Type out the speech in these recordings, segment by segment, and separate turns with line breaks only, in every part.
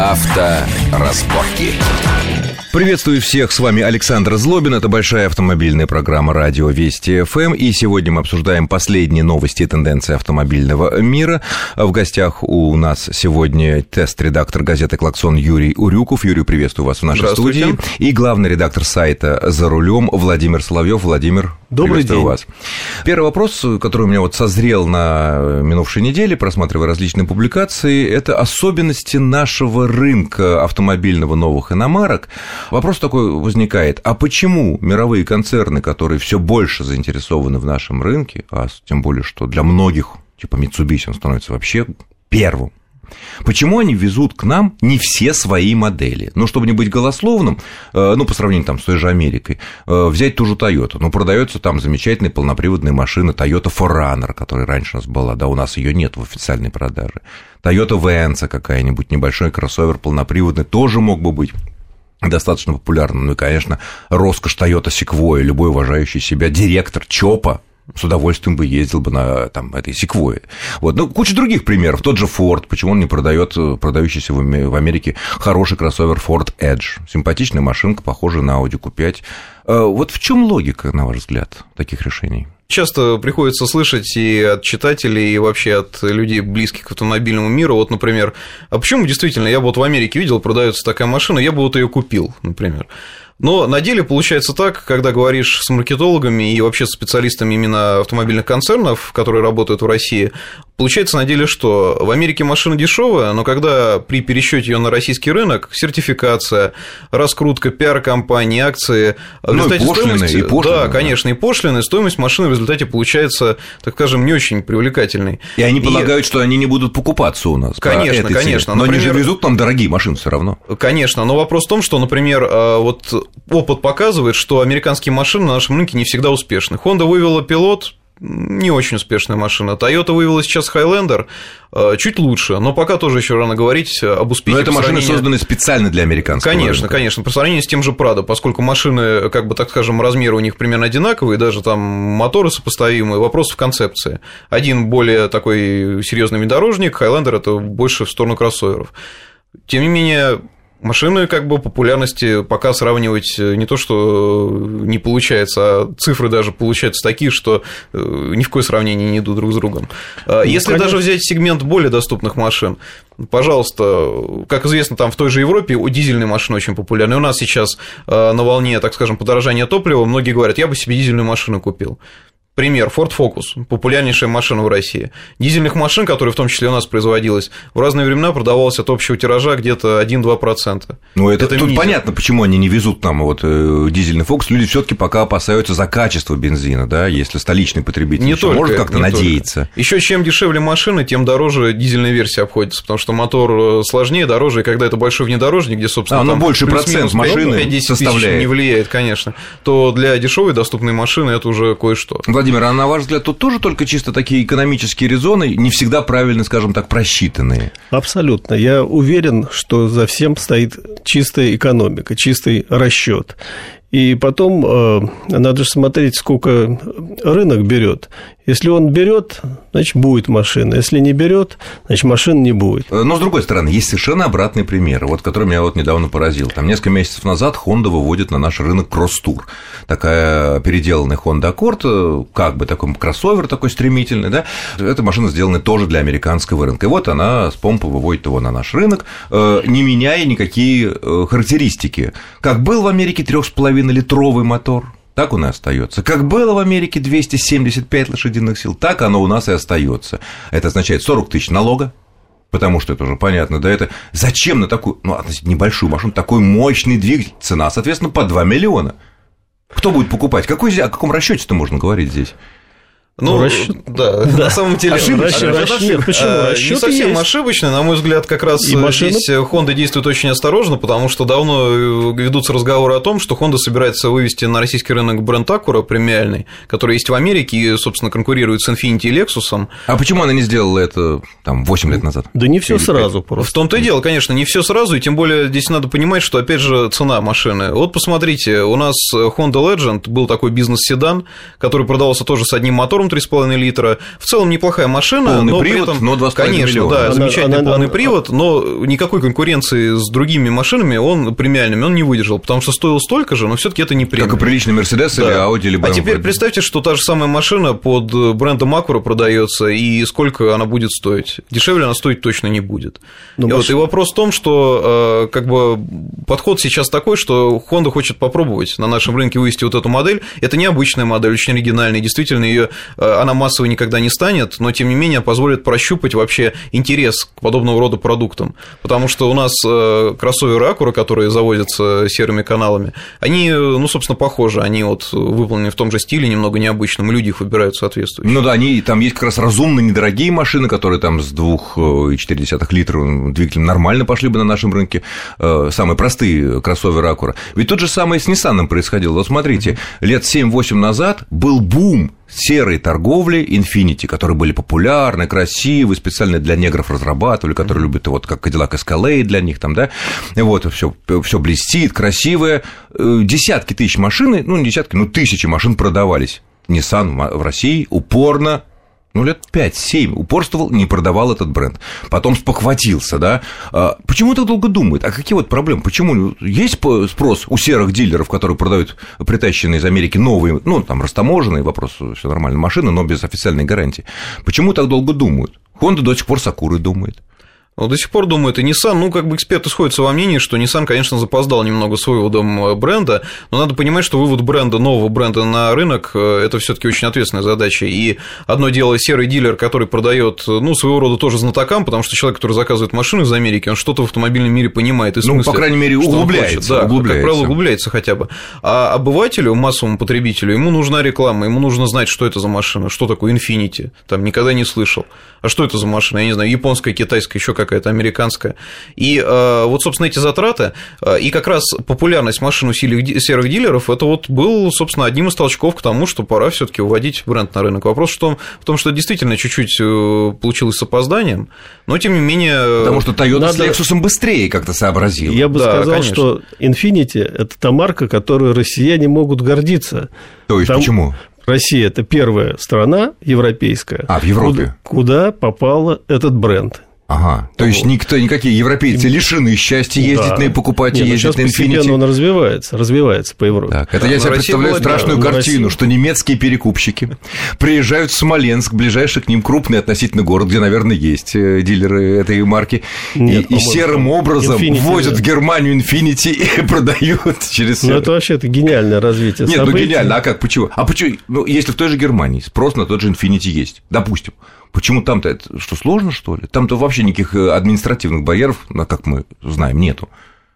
Авторазборки.
Приветствую всех, с вами Александр Злобин, это большая автомобильная программа «Радио Вести ФМ», и сегодня мы обсуждаем последние новости и тенденции автомобильного мира. В гостях у нас сегодня тест-редактор газеты «Клаксон» Юрий Урюков. Юрий, приветствую вас в нашей студии. И главный редактор сайта «За рулем» Владимир Соловьев. Владимир,
Добрый день.
вас. Первый вопрос, который у меня вот созрел на минувшей неделе, просматривая различные публикации, это особенности нашего рынка автомобильного новых иномарок. Вопрос такой возникает, а почему мировые концерны, которые все больше заинтересованы в нашем рынке, а тем более, что для многих, типа Mitsubishi, он становится вообще первым Почему они везут к нам не все свои модели? Ну, чтобы не быть голословным, э, ну, по сравнению там, с той же Америкой, э, взять ту же Toyota. Ну, продается там замечательная полноприводная машина Toyota 4Runner, которая раньше у нас была, да, у нас ее нет в официальной продаже. Toyota Venza какая-нибудь, небольшой кроссовер полноприводный, тоже мог бы быть достаточно популярным. Ну и, конечно, роскошь Toyota Sequoia, любой уважающий себя директор ЧОПа с удовольствием бы ездил бы на там, этой секвое. Вот. Ну, куча других примеров. Тот же Ford, почему он не продает э, продающийся в Америке хороший кроссовер Ford Edge. Симпатичная машинка, похожая на Audi Q5. Э, вот в чем логика, на ваш взгляд, таких решений?
Часто приходится слышать и от читателей, и вообще от людей, близких к автомобильному миру. Вот, например, а почему действительно, я вот в Америке видел, продается такая машина, я бы вот ее купил, например. Но на деле получается так, когда говоришь с маркетологами и вообще с специалистами именно автомобильных концернов, которые работают в России, получается на деле, что в Америке машина дешевая, но когда при пересчете ее на российский рынок, сертификация, раскрутка, пиар-компании, акции,
в ну, и пошлины, стоимости, и
пошлины, да, да, конечно, и пошлины, стоимость машины в результате получается, так скажем, не очень привлекательной.
И они и... полагают, что они не будут покупаться у нас.
Конечно, конечно.
Но например... они же везут нам дорогие машины все равно.
Конечно, но вопрос в том, что, например, э, вот опыт показывает, что американские машины на нашем рынке не всегда успешны. Honda вывела пилот, не очень успешная машина. Toyota вывела сейчас Highlander, э, чуть лучше, но пока тоже еще рано говорить об успехе.
Но это машины созданы специально для американского
Конечно,
рынка.
конечно, по сравнению с тем же Prado, поскольку машины, как бы так скажем, размеры у них примерно одинаковые, даже там моторы сопоставимые, вопрос в концепции. Один более такой серьезный внедорожник, Highlander это больше в сторону кроссоверов. Тем не менее, Машины как бы популярности пока сравнивать э, не то, что э, не получается, а цифры даже получаются такие, что э, ни в коем сравнении не идут друг с другом. А ну, Если конечно. даже взять сегмент более доступных машин, пожалуйста, как известно, там в той же Европе дизельные машины очень популярны. У нас сейчас на волне, так скажем, подорожания топлива многие говорят, я бы себе дизельную машину купил. Пример, Ford Focus, популярнейшая машина в России. Дизельных машин, которые в том числе у нас производилась, в разные времена продавалось от общего тиража где-то 1-2%.
Ну, это, это тут мизер. понятно, почему они не везут нам вот э, дизельный Focus. Люди все таки пока опасаются за качество бензина, да, если столичный потребитель не только, может как-то надеяться.
Еще чем дешевле машина, тем дороже дизельная версия обходится, потому что мотор э, сложнее, дороже, и когда это большой внедорожник, где, собственно,
а, ну, больше процент машины составляет.
не влияет, конечно, то для дешевой доступной машины это уже кое-что.
Владимир а на ваш взгляд, тут тоже только чисто такие экономические резоны, не всегда правильно, скажем так, просчитанные?
Абсолютно. Я уверен, что за всем стоит чистая экономика, чистый расчет. И потом э, надо же смотреть, сколько рынок берет. Если он берет, значит, будет машина. Если не берет, значит, машин не будет.
Но, с другой стороны, есть совершенно обратный пример, вот, который меня вот недавно поразил. Там несколько месяцев назад Honda выводит на наш рынок кросс-тур. Такая переделанная Honda Accord, как бы такой кроссовер такой стремительный, да, эта машина сделана тоже для американского рынка. И вот она с помпы выводит его на наш рынок, э, не меняя никакие э, характеристики. Как был в Америке 3,5-литровый мотор, так он и остается. Как было в Америке 275 лошадиных сил, так оно у нас и остается. Это означает 40 тысяч налога, потому что это уже понятно, да, это зачем на такую, ну, относительно небольшую машину такой мощный двигатель, цена, соответственно, по 2 миллиона. Кто будет покупать? Какой, о каком расчете-то можно говорить здесь?
Ну, ну, расчет... да, да, на самом деле
ошибочно. Расчет, нет, почему?
А, не совсем есть. ошибочно, на мой взгляд, как раз и машина... здесь Honda действует очень осторожно, потому что давно э, ведутся разговоры о том, что Honda собирается вывести на российский рынок бренд Acura премиальный, который есть в Америке и, собственно, конкурирует с Infiniti и Lexus.
А почему она не сделала это там 8 лет назад?
Да не все сразу просто.
В том-то и дело, конечно, не все сразу, и тем более здесь надо понимать, что, опять же, цена машины. Вот посмотрите, у нас Honda Legend был такой бизнес-седан, который продавался тоже с одним мотором 3,5 литра. В целом неплохая машина,
полный
но
привод,
при этом,
но 2,5
конечно,
миллиона.
да,
Она-
замечательный
она-
полный
она-
привод, но никакой конкуренции с другими машинами он премиальными он не выдержал, потому что стоил столько же, но все-таки это не
Как
премиум.
и приличный Мерседес или
Да.
Audi или
А
BMW.
теперь представьте, что та же самая машина под брендом Acura продается, и сколько она будет стоить. Дешевле она стоить точно не будет.
Ну,
и,
маш-
вот, и вопрос в том, что э, как бы подход сейчас такой, что Honda хочет попробовать на нашем рынке вывести вот эту модель. Это необычная модель, очень оригинальная. Действительно, ее она массовой никогда не станет, но тем не менее позволит прощупать вообще интерес к подобного рода продуктам. Потому что у нас э, кроссоверы Acura, которые завозятся серыми каналами, они, э, ну, собственно, похожи. Они вот выполнены в том же стиле, немного необычном, люди их выбирают соответствующие.
Ну да, они, там есть как раз разумные, недорогие машины, которые там с 2,4 литра двигателем нормально пошли бы на нашем рынке, э, самые простые кроссоверы Acura. Ведь тут же самое с Nissan происходило. Вот смотрите, лет 7-8 назад был бум серой торговли Infinity, которые были популярны, красивые, специально для негров разрабатывали, которые любят вот как Cadillac Escalade для них там, да, вот все, все блестит, красивое, Э, десятки тысяч машин, ну не десятки, ну тысячи машин продавались. Nissan в России упорно ну, лет 5-7 упорствовал, не продавал этот бренд. Потом спохватился, да. А Почему так долго думает? А какие вот проблемы? Почему есть спрос у серых дилеров, которые продают притащенные из Америки новые, ну, там, растаможенные, вопрос, все нормально, машины, но без официальной гарантии. Почему так долго думают? Honda до сих пор с Акурой думает.
Ну, до сих пор думают, и Nissan, ну, как бы эксперты сходятся во мнении, что Nissan, конечно, запоздал немного с выводом бренда, но надо понимать, что вывод бренда, нового бренда на рынок, э, это все таки очень ответственная задача. И одно дело серый дилер, который продает, ну, своего рода тоже знатокам, потому что человек, который заказывает машины из Америки, он что-то в автомобильном мире понимает. И
ну,
смысле,
по крайней мере, углубляется.
Да,
углубляется.
как правило, углубляется хотя бы. А обывателю, массовому потребителю, ему нужна реклама, ему нужно знать, что это за машина, что такое Infinity, там никогда не слышал. А что это за машина? Я не знаю, японская, китайская, еще какая-то, американская. И э, вот, собственно, эти затраты, э, и как раз популярность машин у серых дилеров, это вот был, собственно, одним из толчков к тому, что пора все таки вводить бренд на рынок. Вопрос в том, в том, что действительно чуть-чуть э, получилось с опозданием, но, тем не менее...
Потому что Toyota
Надо...
с Lexus быстрее как-то сообразила.
Я бы
Да,
сказал,
конечно.
что Infinity – это та марка, которой россияне могут гордиться.
То есть,
Там-
почему?
Россия – это первая страна европейская,
А, в Европе.
куда, куда попал этот бренд.
Ага. То есть, никто, никакие европейцы лишены счастья ездить
Да.
на и покупать, и
ну
ездить
сейчас
на Infiniti.
он развивается, развивается по Европе.
Так, это
Да,
я себе представляю
была
страшную
первой.
картину, что немецкие перекупщики приезжают в Смоленск, ближайший к ним крупный относительно город, где, наверное, есть э, дилеры этой марки,
Нет,
и, и серым образом
Infiniti,
возят
да.
в Германию Infinity и продают через
Ну, это вообще это гениальное развитие
Нет, ну
событий.
гениально, а как, почему? А почему, ну, если в той же Германии спрос на тот же Infinity есть, допустим, почему там-то это, что, сложно, что ли? Там-то вообще никаких э, административных барьеров, как мы знаем, нету.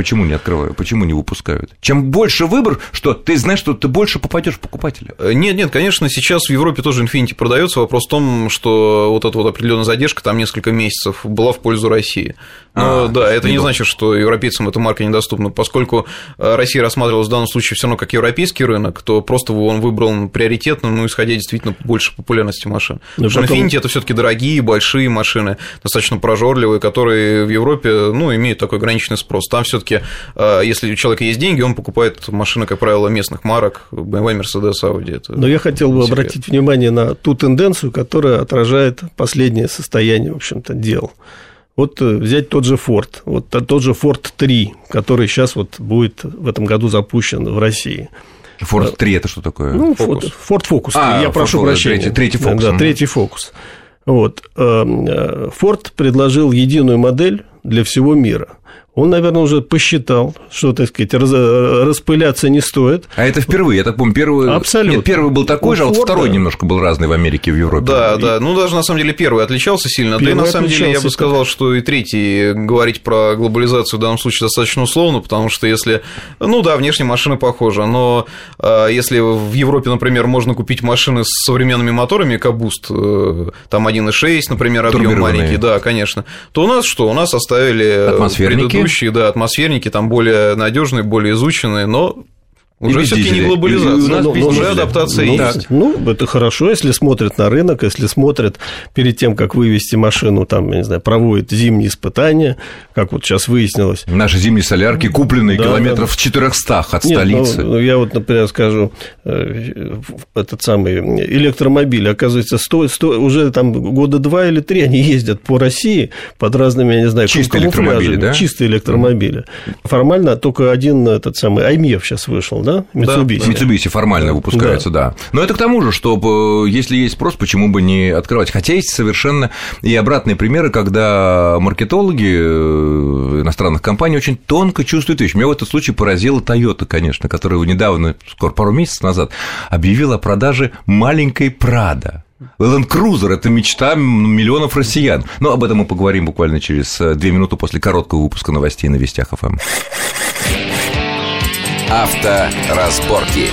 Почему не открывают, почему не выпускают? Чем больше выбор, что ты знаешь, что ты больше попадешь в покупателя.
Э, Нет, нет, конечно, сейчас в Европе тоже Infinity продается. Вопрос в том, что вот эта вот определенная задержка, там несколько месяцев, была в пользу России. Но
А,
да, это не
недолго.
значит, что европейцам эта марка недоступна. Поскольку э, Россия рассматривалась в данном случае все равно как европейский рынок, то просто он выбрал приоритетным, ну, исходя действительно больше популярности машин.
Ну,
Потому что
потом-
Infinity это все таки дорогие, большие машины, достаточно прожорливые, которые в Европе, ну, имеют такой ограниченный спрос. Там все таки если у человека есть деньги, он покупает машины, как правило, местных марок, BMW, Mercedes, Audi. Это
Но я хотел бы обратить внимание на ту тенденцию, которая отражает последнее состояние, в общем-то, дел. Вот э, взять тот же Ford, вот тот же Ford 3, который сейчас вот будет в этом году запущен в России.
Ford 3 это что такое?
Ну,
Focus.
Ford Focus,
А,
я
Ford
прошу
Focus,
прощения.
третий- третий Focus,
Да,
мгм.
третий Focus. Вот. э, э, Ford предложил единую модель для всего мира. Он, наверное, уже посчитал, что, так сказать, раз- э, распыляться не стоит.
А это впервые, я так помню, первый...
Абсолютно.
Нет, первый был такой
У
же, а вот второй немножко был разный в Америке, в Европе.
Да,
И-
да. Ну, даже на самом деле первый отличался сильно. да и
Первый
на самом деле я бы сказал, что и третий говорить про глобализацию в данном случае достаточно условно, потому что если. Ну да, внешне машина похожа, но а, если в Европе, например, можно купить машины с современными моторами, Кабуст, э, там 1.6, например, объем маленький, да, конечно, то у нас что? У нас оставили
Атмосферники.
Предыдущие, да, атмосферники, там более надежные, более изученные, но Уже все-таки не глобализация, у нас ну, уже адаптация
ну,
есть.
Ну, это хорошо, если смотрят на рынок, если смотрят перед тем, как вывести машину, там, я не знаю, проводят зимние испытания, как вот сейчас выяснилось.
Наши зимние солярки купленные да, километров в 400 от Нет, столицы.
Ну, я вот, например, скажу, э, этот самый электромобиль, оказывается, стоит, стоит, уже там года два или три они ездят по России под разными, я не знаю,
чистые электромобили, да?
чистые электромобили. Формально только один этот самый Аймев сейчас вышел, да?
Mitsubishi. Да, Mitsubishi формально выпускается, да. да. Но это к тому же, что если есть спрос, почему бы не открывать? Хотя есть совершенно и обратные примеры, когда маркетологи э, иностранных компаний очень тонко чувствуют вещь. Меня в этом случае поразила Toyota, конечно, которая недавно, скоро пару месяцев назад, объявила о продаже маленькой Прада. Land Cruiser – это мечта миллионов россиян. Но об этом мы поговорим буквально через э, две минуты после короткого выпуска новостей на Вестях ФМ.
Авторазборки.